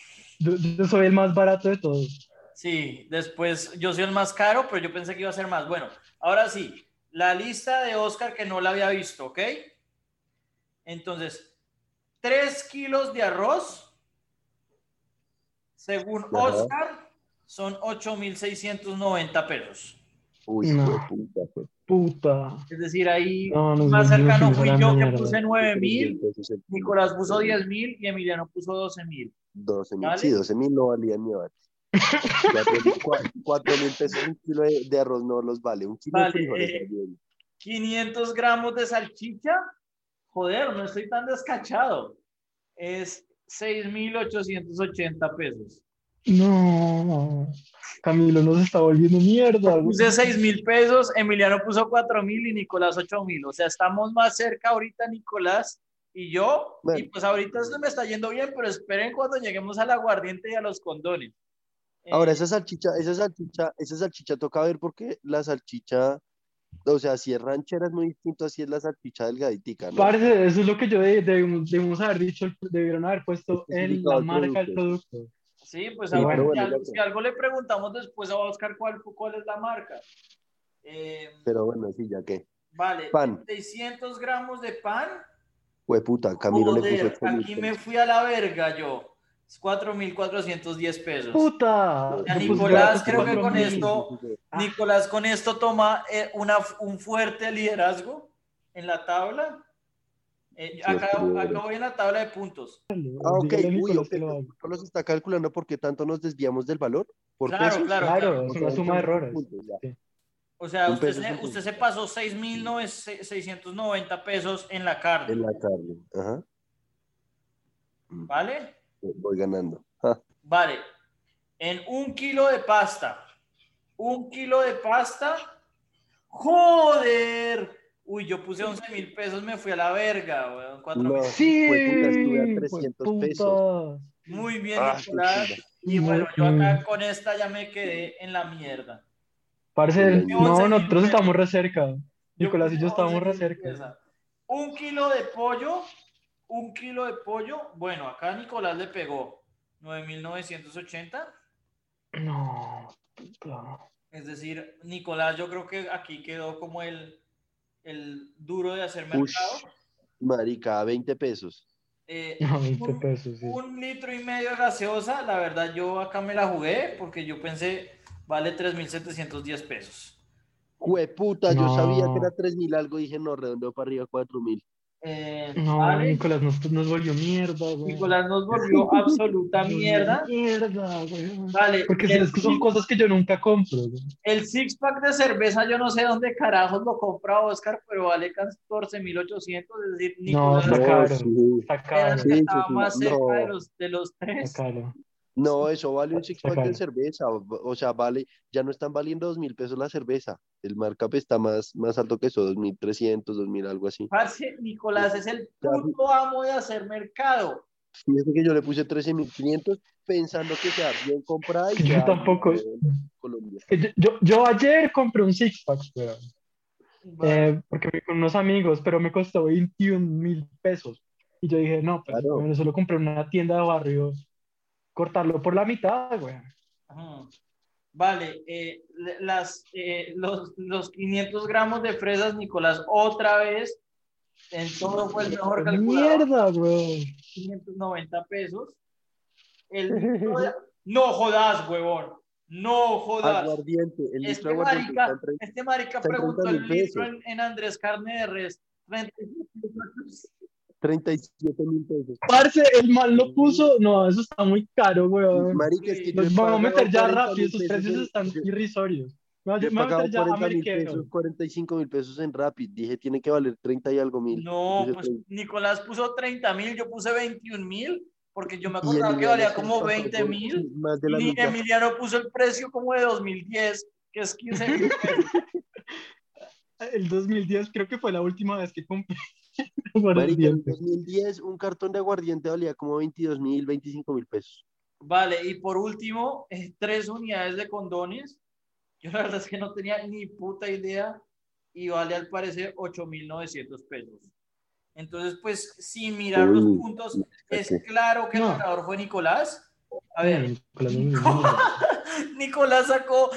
yo, yo soy el más barato de todos. Sí, después yo soy el más caro, pero yo pensé que iba a ser más. Bueno, ahora sí, la lista de Oscar que no la había visto, ¿ok? Entonces, 3 kilos de arroz, según. Oscar, son 8,690 pesos. Uy, No. de puta, fue Puta. Es decir, ahí No, más cercano fui yo que puse 9,000, pesos el kilo. Nicolás puso 10,000 y Emiliano puso 12,000. 12 mil. ¿Vale? Sí, 12 mil no valían ni abate. [laughs] 4 mil pesos un kilo de, de arroz no los vale. Un kilo Vale, de frijoles. eh, también. 500 gramos de salchicha. Joder, no estoy tan descachado. Es 6,880 pesos. No. Camilo nos está volviendo mierda. Puse 6,000 pesos, Emiliano puso 4,000 y Nicolás 8,000. O sea, estamos más cerca ahorita, Nicolás y yo. Bueno. Y pues ahorita se me está yendo bien, pero esperen cuando lleguemos al aguardiente y a los condones. Ahora, Eh, esa salchicha, esa salchicha, esa salchicha toca ver porque la salchicha, o sea, si es ranchera es muy distinto, así es la salchicha delgaditica, ¿no? Parce, eso es lo que yo de- debimos, debimos haber dicho, debieron haber puesto en la marca del producto. producto. Sí, pues Sí, a ver, pero si, bueno, algo, si algo le preguntamos después a Oscar cuál, cuál es la marca. Eh, Pero bueno, sí, ya que. vale, Pan. 600 gramos de pan. Fue puta, Camilo le Joder, puso ocho mil aquí me fui a la verga yo. 4.410 pesos. ¡Puta! Puse Nicolás, creo que con esto, Nicolás con esto toma eh, una, un fuerte liderazgo en la tabla. Eh, Sí, acá, acá voy en la tabla de puntos. Ah, ok. Uy, Nicolás ok. que lo haga. Carlos está calculando por qué tanto nos desviamos del valor. ¿Por Claro, pesos? claro, Claro, claro. es una suma de errores. Puntos, ya. O sea, Un usted se, usted se pasó 6.690 pesos en la carne, En la carne. Ajá. Mm, ¿vale? Voy ganando. [laughs] Vale. En un kilo de pasta. Un kilo de pasta. ¡Joder! Uy, yo puse 11 mil pesos, me fui a la verga, weón. Cuatro No. mil. Sí, estuve a fue 300 puta. pesos. Muy bien, Ah. Y bueno, yo acá bien. con esta ya me quedé en la mierda. Parce, no, nosotros estamos re cerca. Nicolás y yo estábamos 11 re cerca. Un kilo de pollo, un kilo de pollo. Bueno, acá Nicolás le pegó 9.980. No, puta. Es decir, Nicolás, yo creo que aquí quedó como el, el duro de hacer Ush, mercado. marica, 20 pesos. Eh, [laughs] No, 20 un, pesos, sí. un litro y medio de gaseosa, la verdad yo acá me la jugué porque yo pensé vale 3.710 pesos. Jueputa, yo No. sabía que era 3.000 algo, dije no, redondeo para arriba 4.000. Eh, No, vale, Nicolás nos, nos volvió mierda, güey. Nicolás nos volvió [laughs] absoluta mierda. Mierda, güey. Vale, Porque el, son cosas que yo nunca compro. güey. el six pack de cerveza, yo no sé dónde carajos lo compra Oscar, pero vale 14.800, es decir, No, Nicolás está No, caro. sí. Está caro. el Sí, que sí, estaba sí, más cerca no. de, los, de los tres. Está caro. No, eso vale un six pack de cerveza. O, o sea, vale, ya no están valiendo dos mil pesos la cerveza. El markup está más, más alto que eso, dos mil trescientos, dos mil algo así. Parce, Nicolás es el puto amo de hacer mercado. Fíjate que yo le puse 13.500 pensando que sea bien comprada y Yo ya tampoco. Colombia. Yo, yo, yo ayer compré un six pack, weón. Vale. Eh, porque fui con unos amigos, pero me costó 21 mil pesos. Y yo dije, no, pues Claro. bueno, solo compré en una tienda de barrio, cortarlo por la mitad, güey. Ajá. Vale, eh, las, eh, los, los 500 gramos de fresas, Nicolás, otra vez, en todo fue el mejor calculador, Mierda, güey. 590 pesos. El [laughs] litro de- No jodas, huevón, no jodas. Aguardiente, el Este aguardiente marica, este marica preguntó 30 el litro en, en Andrés Carne de Res. 37 mil pesos. Parce, el mal lo puso. No, eso está muy caro, güey. Marica, es que yo Nos vamos a meter ya 40 rápido, esos precios en- están yo- irrisorios. Me voy yo a he me voy a pagado meter ya a 40 mil Ameriquero. pesos, 45 mil pesos en Rapid. Dije, tiene que valer 30 y algo mil. No, pues 30. Nicolás puso 30 mil, yo puse 21 mil, porque yo me acordaba que valía como pasó 20 por mil. Más de la Y mitad. Emiliano puso el precio como de 2010, que es 15 mil pesos. [laughs] El 2010 creo que fue la última vez que compré [laughs] Marica, en aguardiente. 2010 un cartón de aguardiente valía como 22 mil, 25 mil pesos. Vale, y por último, tres unidades de condones. Yo la verdad es que no tenía ni puta idea y vale al parecer 8.900 pesos. Entonces, pues, sin mirar los Uy, puntos, fíjate. es claro que el No. ganador fue Nicolás. A ver, Nicolás, [laughs] sacó,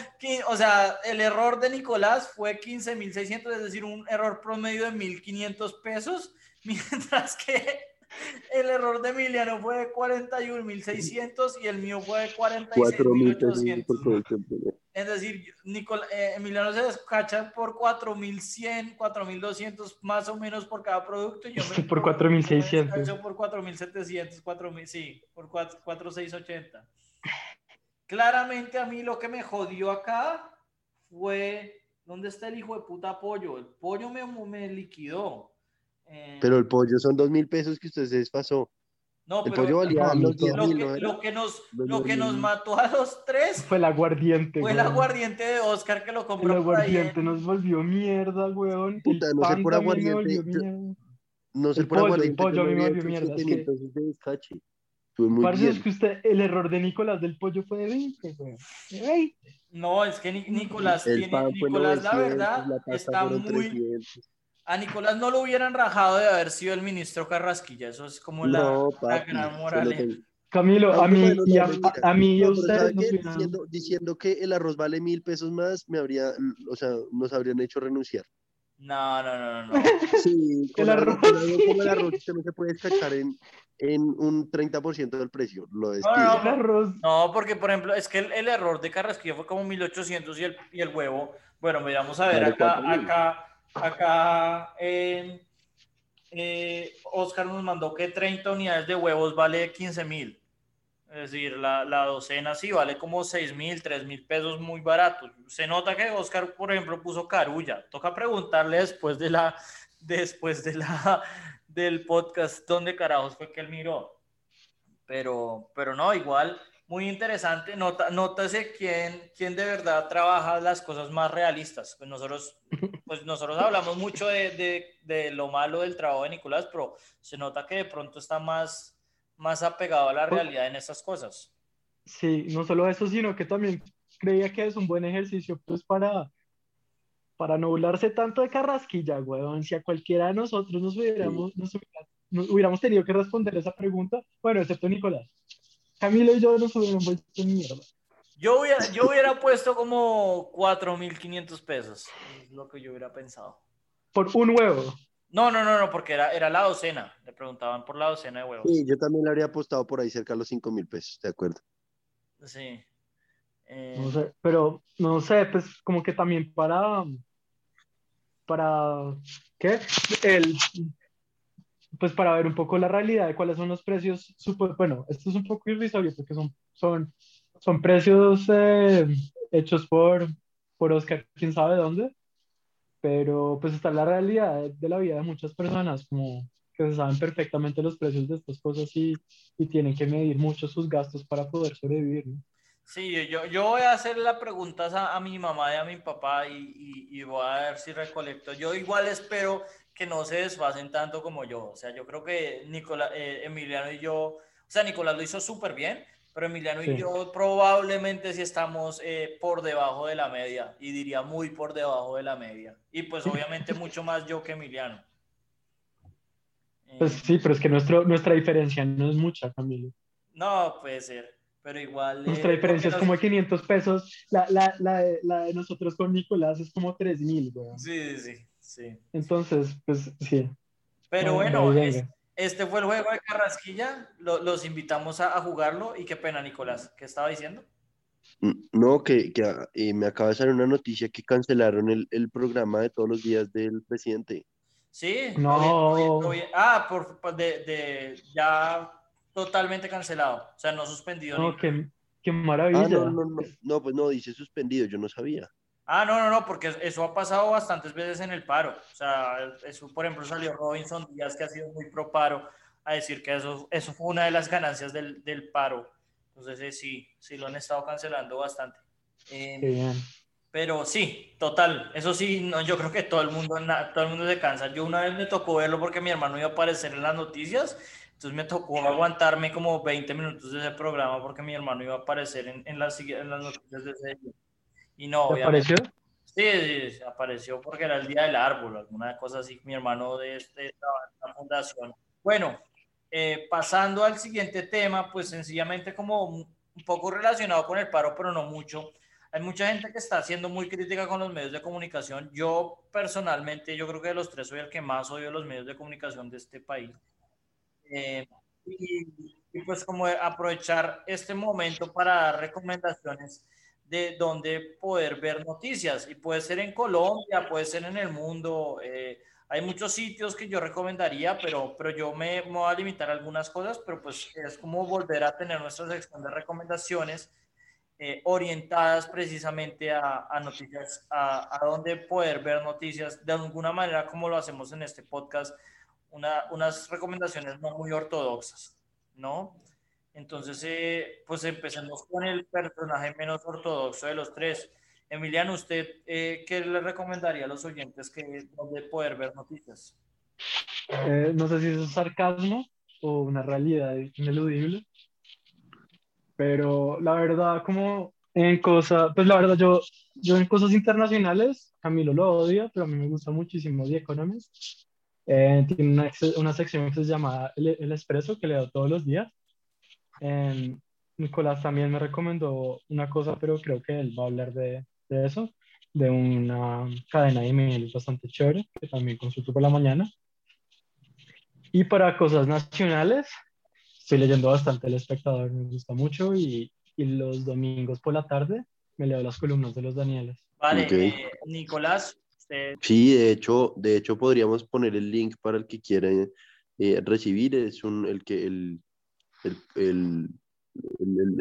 o sea, el error de Nicolás fue 15.600, es decir, un error promedio de 1.500 pesos, [laughs] mientras que el error de Emiliano fue de 41.600 y el mío fue de 4 mil pesos por 46.800. producto. Es decir, Nicol eh, Emiliano se descacha por 4.100, 4.200 más o menos por cada producto. y Yo me, [laughs] Por yo me 4.600. descacho por 4.700, 4.000, sí, por 4 4.680. Claramente a mí lo que me jodió acá fue, ¿dónde está el hijo de puta pollo? El pollo me, me liquidó. Eh, Pero el pollo son 2 mil pesos que usted se desfasó. no, El pero pollo valía no, los no, 10 lo mil, que, lo que nos, lo que 10.000. nos mató a los tres Fue el aguardiente, fue el aguardiente de Oscar que lo El compró por ahí. aguardiente en- nos volvió mierda, weón. Puta, el no sé por aguardiente, volvió yo-. No sé El por pollo, el aguardiente. pollo yo a mí me hecho mierda, 7 es que- pesos de descache. Estuve muy Parce, bien. es que usted, el error de Nicolás del pollo fue de 20, weón. De 20. No, es que Ni- Nicolás El tiene, Nicolás, la 900, verdad, está muy. 300. A Nicolás no lo hubieran rajado de haber sido el ministro Carrasquilla. Eso es como la, No, la papi. gran se moral. Camilo, a mí y no, a, a- a mí y a No, pero ¿sabe ustedes Diciendo, diciendo que el arroz vale mil pesos más, me habría, o sea, nos habrían hecho renunciar. No, no, no, no. [laughs] Sí, [laughs] El arroz. con el arroz usted no se puede destachar en, en un 30% del precio. Lo despide. no, El arroz. No, porque por ejemplo, es que el, el error de Carrasquilla fue como 1800 y el, y el huevo. Bueno, mira, vamos a ver Vale, acá, 4000. acá, acá, eh, eh, Oscar nos mandó que 30 unidades de huevos vale 15 mil. Es decir, la, la docena sí vale como 6 mil, 3 mil pesos muy baratos. Se nota que Oscar, por ejemplo, puso carulla. Toca preguntarle después de la, después de la, del podcast dónde carajos fue que él miró. Pero, pero no, igual, muy interesante. Nota, nótase quién, quién de verdad trabaja las cosas más realistas. Pues nosotros, [laughs] pues nosotros hablamos mucho de, de, de lo malo del trabajo de Nicolás, pero se nota que de pronto está más, más apegado a la realidad en estas cosas. Sí, no solo eso, sino que también creía que es un buen ejercicio, pues para, para no burlarse tanto de Carrasquilla, weón. Si a cualquiera de nosotros nos hubiéramos, nos hubiera- nos hubiéramos tenido que responder esa pregunta, bueno, excepto Nicolás. Camilo y yo nos hubiéramos vuelto mierda. Yo hubiera, yo hubiera puesto como 4.500 pesos, es lo que yo hubiera pensado. Por un huevo. No, no, no, no, porque era, era la docena. Le preguntaban por la docena de huevos. Sí, yo también le habría apostado por ahí cerca de los 5 mil pesos, de acuerdo. Sí. Eh, No sé, pero no sé, pues como que también para, para, ¿qué? El, pues para ver un poco la realidad de cuáles son los precios, supo- bueno, esto es un poco irrisorio porque son, son, son precios eh, hechos por, por Oscar, quién sabe dónde, pero pues está la realidad de, la vida de muchas personas, como que se saben perfectamente los precios de estas cosas y, y tienen que medir mucho sus gastos para poder sobrevivir. Sí, yo, yo voy a hacer las preguntas a, a mi mamá y a mi papá y- y voy a ver si recolecto. Yo igual espero que no se desfasen tanto como yo. O sea, yo creo que Nicolás, Emiliano y yo, o sea, Nicolás lo hizo súper bien, pero Emiliano y Sí. yo probablemente sí estamos eh, por debajo de la media y diría muy por debajo de la media. Y pues obviamente mucho más yo que Emiliano. Eh, Pues sí, pero es que nuestro, nuestra diferencia no es mucha, Camilo. no, puede ser, pero igual... Nuestra eh, diferencia es como nos- de 500 pesos. La, la, la, de, la de nosotros con Nicolás es como 3 mil, weón. Sí, sí, sí. Entonces, pues sí. Pero bueno, es- este fue el juego de Carrasquilla. Lo- los invitamos a, a jugarlo. Y qué pena, Nicolás. ¿Qué estaba diciendo? Mm, No, que, que ah, eh, me acaba de salir una noticia que cancelaron el, el programa de todos los días del presidente. Sí. No. lo vi- lo vi- lo vi- Ah, por, por de, de- ya totalmente cancelado. O sea, no suspendido. No, ni- qué, qué Ah, maravilla. no, no, no, no, pues no, dice suspendido, yo no sabía. Ah, no, no, no, porque eso ha pasado bastantes veces en el paro. O sea, eso, por ejemplo, salió Robinson Díaz, que ha sido muy pro paro, a decir que eso, eso fue una de las ganancias del, del paro. Entonces, eh, sí, sí lo han estado cancelando bastante. Eh, Qué bien. Pero sí, total, eso sí, no, yo creo que todo el mundo, todo el mundo se cansa. Yo una vez me tocó verlo porque mi hermano iba a aparecer en las noticias, entonces me tocó aguantarme como 20 minutos de ese programa porque mi hermano iba a aparecer en, en las, en las noticias de ese día. Y no, ¿Te obviamente, pareció? sí, sí, apareció porque era el día del árbol, alguna cosa así, mi hermano de, este, en la fundación. Bueno, eh, pasando al siguiente tema, pues sencillamente como un un poco relacionado con el paro, pero no mucho. Hay mucha gente que está siendo muy crítica con los medios de comunicación. Yo personalmente, yo creo que de los tres soy el que más odio los medios de comunicación de este país. Eh, y, y pues como aprovechar este momento para dar recomendaciones de dónde poder ver noticias. Y puede ser en Colombia, puede ser en el mundo. eh, hay muchos sitios que yo recomendaría, pero, pero yo me, me voy a limitar a algunas cosas, pero pues es como volver a tener nuestra sección de recomendaciones eh, orientadas precisamente a, a noticias, a, a dónde poder ver noticias de alguna manera como lo hacemos en este podcast, una, unas recomendaciones no muy ortodoxas, ¿no? Entonces, eh, pues empecemos con el personaje menos ortodoxo de los tres. Emiliano, ¿usted eh, qué le recomendaría a los oyentes que donde poder ver noticias? Eh, no sé si eso es sarcasmo o una realidad ineludible, pero la verdad, como en cosas, pues la verdad, yo, yo en cosas internacionales, Camilo lo odia, pero a mí me gusta muchísimo The Economist. Eh, tiene una, una sección que se llama El, El Expreso, que leo todos los días. Eh, Nicolás también me recomendó una cosa, pero creo que él va a hablar de, de eso. de una cadena de email bastante chévere, que también consulto por la mañana. Y para cosas nacionales, estoy leyendo bastante El Espectador, me gusta mucho, y, y los domingos por la tarde me leo las columnas de los Danieles. Vale, eh, Nicolás. Usted... Sí, de hecho, de hecho podríamos poner el link para el que quiera eh, recibir, es un, el, que, el, el, el,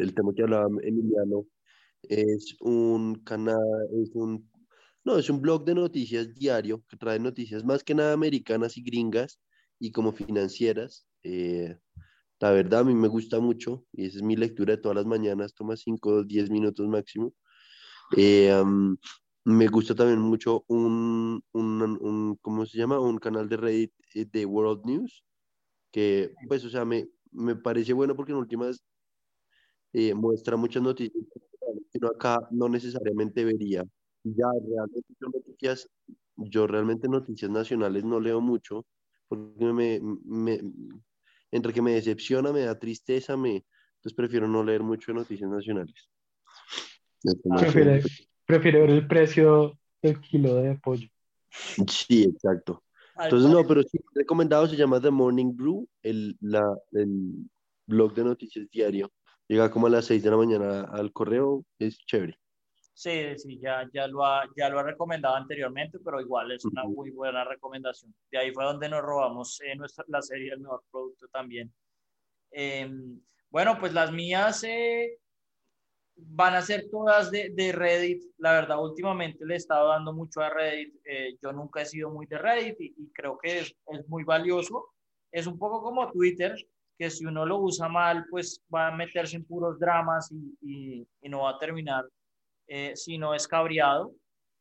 el, tema que hablaba Emiliano, es un canal, es un, no, es un blog de noticias diario que trae noticias más que nada americanas y gringas y como financieras. Eh, la verdad, a mí me gusta mucho y esa es mi lectura de todas las mañanas, toma 5 o 10 minutos máximo. Eh, me gusta también mucho un, un, un, ¿cómo se llama? Un canal de Reddit eh, de World News, que pues, o sea, me, me parece bueno porque en últimas eh, muestra muchas noticias que uno acá no necesariamente vería. Ya, realmente son noticias, yo realmente noticias nacionales no leo mucho, porque me, me, entre que me decepciona, me da tristeza, me, entonces prefiero no leer mucho de noticias nacionales. Prefiere, prefiere ver el precio del kilo de pollo. Sí, exacto. Entonces, no, pero sí, recomendado se llama The Morning Brew, el, la, el blog de noticias diario. Llega como a las 6 de la mañana al correo, es chévere. Sí, sí, ya, ya, lo ha, ya lo ha recomendado anteriormente, pero igual es una muy buena recomendación. De ahí fue donde nos robamos eh, nuestra, la serie El Mejor Producto también. Em, bueno, pues las mías eh, van a ser todas de, de, Reddit. La verdad, últimamente le he estado dando mucho a Reddit. Eh, yo nunca he sido muy de Reddit y, creo que es, es, muy valioso. Es un poco como Twitter, que si uno lo usa mal, pues va a meterse en puros dramas y, y, no va a terminar eh, si no es cabreado.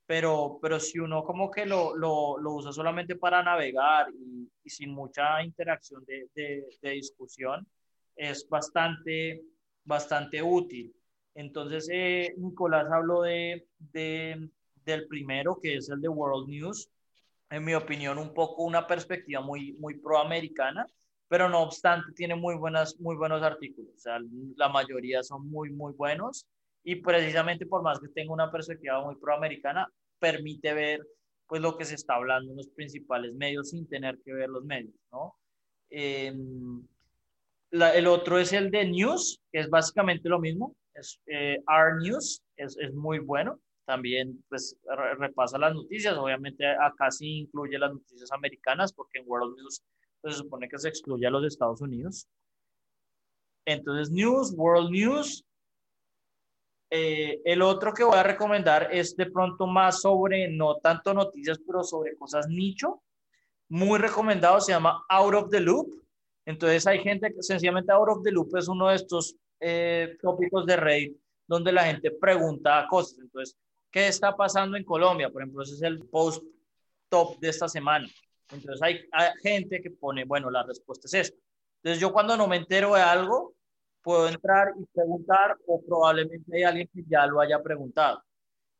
Pero, pero si uno como que lo, lo, lo usa solamente para navegar y, y sin mucha interacción de, de, de discusión, es bastante, bastante útil. Entonces, eh, Nicolás habló de, de, del primero, que es el de World News. En mi opinión, un poco una perspectiva muy, muy proamericana, pero no obstante tiene muy, buenas, muy buenos artículos. O sea, la mayoría son muy, muy buenos y precisamente por más que tenga una perspectiva muy proamericana, permite ver pues lo que se está hablando en los principales medios sin tener que ver los medios, ¿no? La, el otro es el de News, que es básicamente lo mismo, es eh, R News, es, es, muy bueno. También pues repasa las noticias, obviamente acá sí incluye las noticias americanas, porque en World News pues, se supone que se excluye a los Estados Unidos. Entonces, News, World News. Eh, el otro que voy a recomendar es de pronto más sobre, no tanto noticias, pero sobre cosas nicho. Muy recomendado, se llama Out of the Loop. Entonces hay gente que sencillamente Out of the Loop es uno de estos eh, tópicos de Reddit donde la gente pregunta cosas. Entonces, ¿qué está pasando en Colombia? Por ejemplo, ese es el post top de esta semana. Entonces, hay, gente que pone, bueno, la respuesta es esta. Entonces, yo cuando no me entero de algo, puedo entrar y preguntar o probablemente hay alguien que ya lo haya preguntado.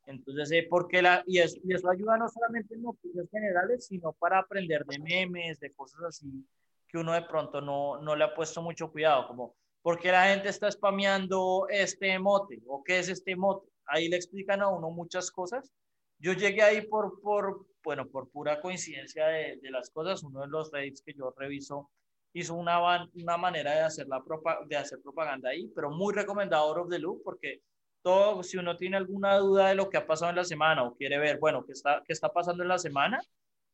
Entonces, eh, porque la, y, eso, y eso ayuda no solamente en noticias generales, sino para aprender de memes, de cosas así que uno de pronto no, no le ha puesto mucho cuidado, como ¿Por qué la gente está spameando este emote? ¿O qué es este emote? Ahí le explican a uno muchas cosas. Yo llegué ahí por, por bueno, por pura coincidencia de, las cosas. Uno de los reddits que yo reviso hizo una, una manera de hacer, la de hacer propaganda ahí, pero muy recomendado Out of the Loop porque todo, si uno tiene alguna duda de lo que ha pasado en la semana o quiere ver, bueno, qué está, qué está pasando en la semana,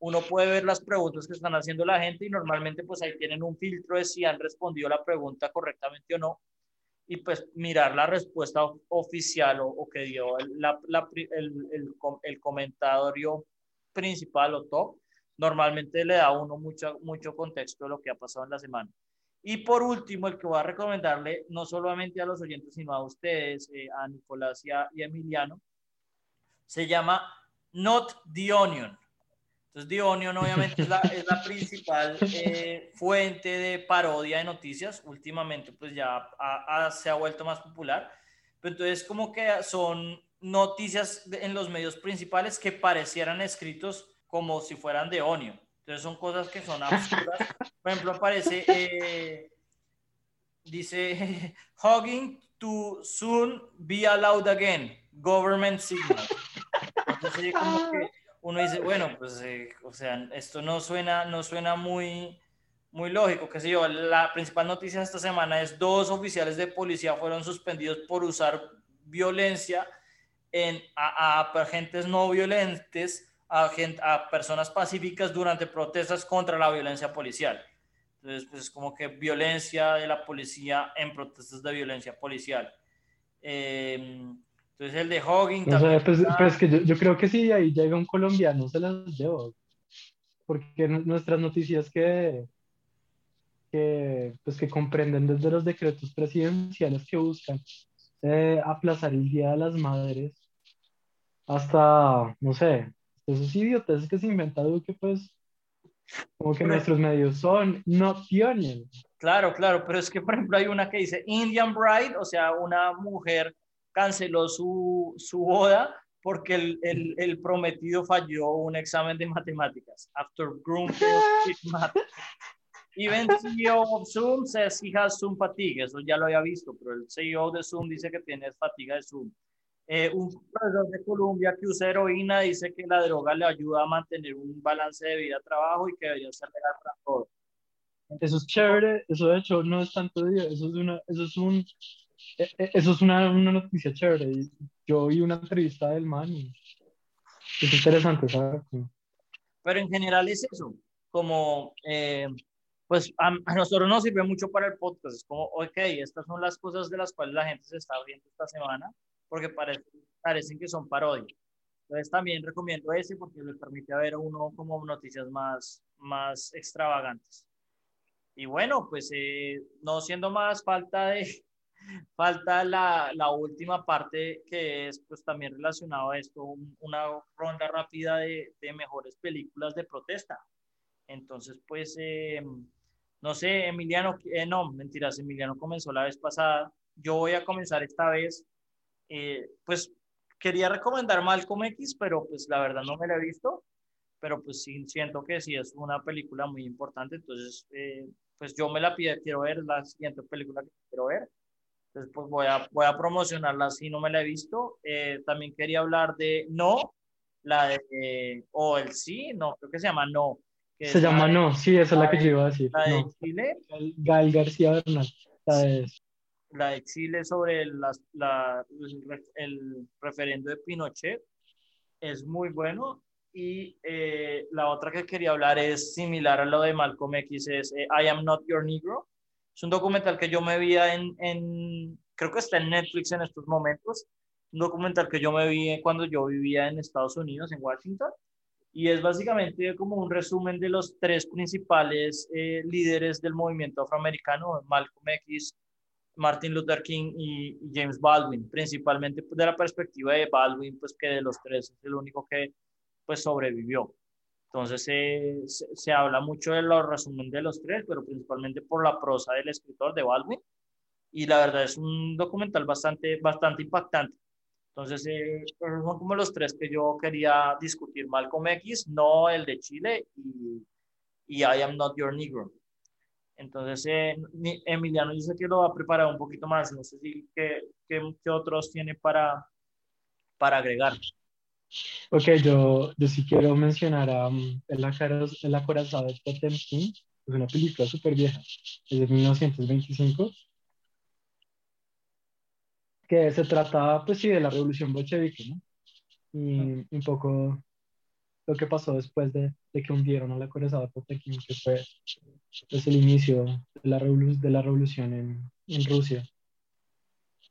uno puede ver las preguntas que están haciendo la gente y normalmente pues ahí tienen un filtro de si han respondido la pregunta correctamente o no y pues mirar la respuesta oficial o, o que dio la, la, el, el, el, comentario principal o top, normalmente le da a uno mucho, mucho contexto de lo que ha pasado en la semana. Y por último, el que voy a recomendarle no solamente a los oyentes, sino a ustedes, eh, a Nicolás y a, y a Emiliano, se llama Not the Onion. Entonces, The Onion obviamente es la, es la principal eh, fuente de parodia de noticias. Últimamente, pues ya se ha vuelto más popular. Pero entonces, como que son noticias en los medios principales que parecieran escritos como si fueran de Onion. Entonces, son cosas que son absurdas. Por ejemplo, aparece, eh, dice, [laughs] hugging to soon be allowed again, government signal. Entonces, como que uno dice, bueno, pues, eh, o sea, esto no suena, no suena muy, muy lógico, qué sé yo. La principal noticia esta semana es dos oficiales de policía fueron suspendidos por usar violencia en, a, a agentes no violentes, a, a personas pacíficas durante protestas contra la violencia policial. Entonces, pues es como que violencia de la policía en protestas de violencia policial. Eh, entonces el de Hogging también. pues, pues, que yo, yo, creo que sí, ahí llega un colombiano, se las llevo. Porque nuestras noticias que, que, pues, que comprenden desde los decretos presidenciales que buscan eh, aplazar el Día de las Madres hasta, no sé, esos idiotas que se inventaron que pues como que nuestros medios son nociones. Claro, claro, pero es que por ejemplo hay una que dice Indian Bride, o sea, una mujer canceló su, su boda porque el, el, el, prometido falló un examen de matemáticas. After groom math. Even CEO of Zoom says he has Zoom fatigue. Eso ya lo había visto, pero el CEO de Zoom dice que tiene fatiga de Zoom. Eh, un profesor de Colombia que usa heroína dice que la droga le ayuda a mantener un balance de vida-trabajo y que debería ser legal para todos. Eso es chévere, eso de hecho no es tanto, eso es, una, eso es un eso es una, una noticia chévere. Yo vi una entrevista del man y es interesante, ¿sabes? Pero en general es eso, como, eh, pues a, nosotros nos sirve mucho para el podcast, es como, ok, estas son las cosas de las cuales la gente se está viendo esta semana, porque parece, parecen que son parodias. Entonces también recomiendo ese porque le permite ver a uno como noticias más, más extravagantes. Y bueno, pues eh, no siendo más falta de, Falta la, la, última parte que es pues también relacionado a esto, una ronda rápida de, de, mejores películas de protesta. Entonces, pues, eh, no sé, Emiliano, eh, no, mentiras, Emiliano comenzó la vez pasada. Yo voy a comenzar esta vez. Eh, pues quería recomendar Malcolm X, pero pues la verdad no me la he visto. Pero pues sí, siento que sí es una película muy importante. Entonces, pues yo me la pido, quiero ver la siguiente película que quiero ver. Entonces, pues voy a, voy a promocionarla si no me la he visto. Eh, también quería hablar de No, la de, o el Sí, no, creo que se llama No. se llama No, sí, esa es la, que yo iba a decir. La de Chile. Gal García Bernal. La de, la de Chile sobre la, el referendo de Pinochet. Es muy bueno. Y eh, la otra que quería hablar es similar a lo de Malcolm X, es eh, I Am Not Your Negro es un documental que yo me vi en, creo que está en Netflix en estos momentos, un documental que yo me vi cuando yo vivía en Estados Unidos, en Washington, y es básicamente como un resumen de los tres principales eh, líderes del movimiento afroamericano, Malcolm X, Martin Luther King y, James Baldwin, principalmente de la perspectiva de Baldwin, pues que de los tres es el único que pues sobrevivió. Entonces se, habla mucho de los resumen de los tres, pero principalmente por la prosa del escritor de Baldwin. Y la verdad es un documental bastante, bastante impactante. Entonces, eh, son como los tres que yo quería discutir. Malcolm X, no el de Chile y, y I Am Not Your Negro. Entonces, eh, Emiliano dice que lo va a preparar un poquito más. No sé si qué, qué, qué otros tiene para, para agregar. Ok, yo, yo sí quiero mencionar a um, El, el acorazado de Potemkin, es una película súper vieja, es de 1925, que se trata, pues sí, de la revolución bolchevique, ¿no? Y un poco lo que pasó después de, de que hundieron al acorazado de Potemkin, que fue pues, el inicio de la, de la revolución en, en Rusia.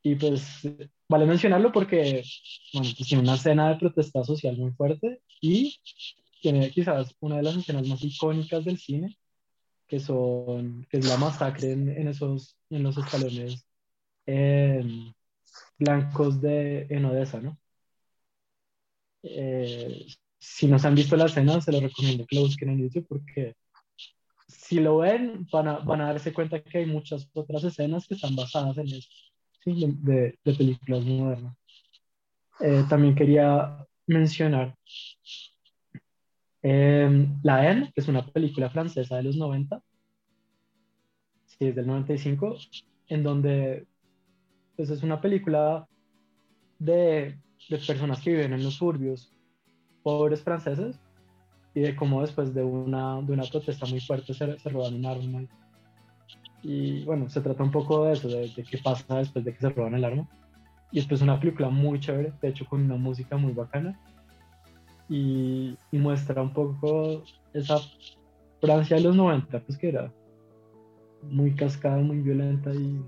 Y pues vale mencionarlo porque, bueno, pues tiene una escena de protesta social muy fuerte y tiene quizás una de las escenas más icónicas del cine, que son, que es la masacre en, esos, en los escalones em, blancos de, en Odessa, ¿no? Eh, si no se han visto la escena, se lo recomiendo que lo busquen en YouTube porque si lo ven, van a, van a darse cuenta que hay muchas otras escenas que están basadas en eso de, de, películas modernas. Eh, también quería mencionar em, La N, que es una película francesa de los 90, sí, es del 95, en donde pues, es una película de, de personas que viven en los suburbios pobres franceses y de cómo después de una, de una protesta muy fuerte se, se roban un arma. Y bueno, se trata un poco de eso, de, qué pasa después de que se roban el arma. Y después una película muy chévere, de hecho con una música muy bacana. Y, muestra un poco esa Francia de los 90, pues que era muy cascada, muy violenta y,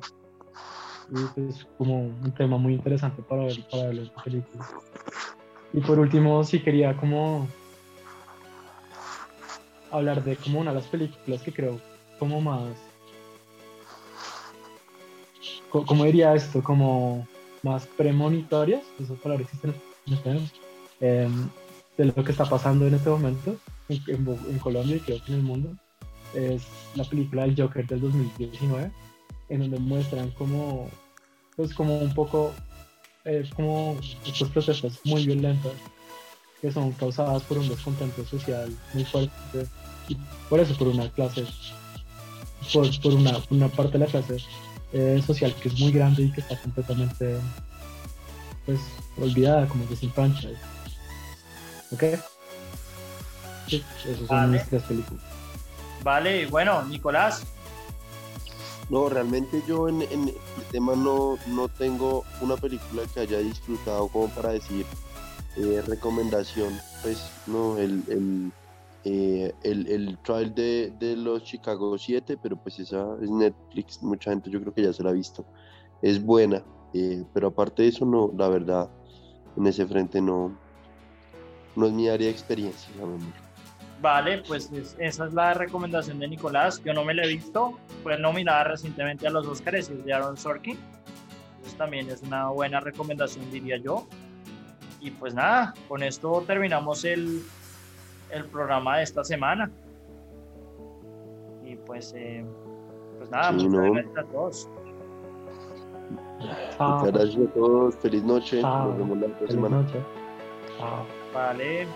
y pues como un tema muy interesante para ver, para ver las películas. Y por último, sí quería como hablar de como una de las películas que creo como más, como diría esto, como más premonitorias, esas palabras existen eh, de lo que está pasando en este momento en, Colombia y creo que en el mundo, es la película El Joker del 2019, en donde muestran como, pues como un poco, eh, como estos procesos muy violentos que son causadas por un descontento social muy fuerte y por eso por una clase, por, por una, una, parte de la clase eh, social que es muy grande y que está completamente pues olvidada, como que sin pancha. ¿Ok? vale. Vale, bueno, Nicolás. No, realmente yo en, el tema no, no tengo una película que haya disfrutado como para decir eh, recomendación. Pues no, el, el, eh, el, trial de, de, los Chicago 7, pero pues esa es Netflix, mucha gente yo creo que ya se la ha visto. Es buena, eh, pero aparte de eso, no, la verdad, en ese frente no, no es mi área de experiencia, Vale, pues esa es la recomendación de Nicolás. Yo no me la he visto. Fue nominada recientemente a los Oscars de Aaron Sorkin. Entonces también es una buena recomendación, diría yo. Y pues nada, con esto terminamos el, el programa de esta semana. Y pues, eh, pues nada, muchas gracias a todos. Muchas gracias a todos. Feliz noche. Nos vemos la próxima. Noche. Vale.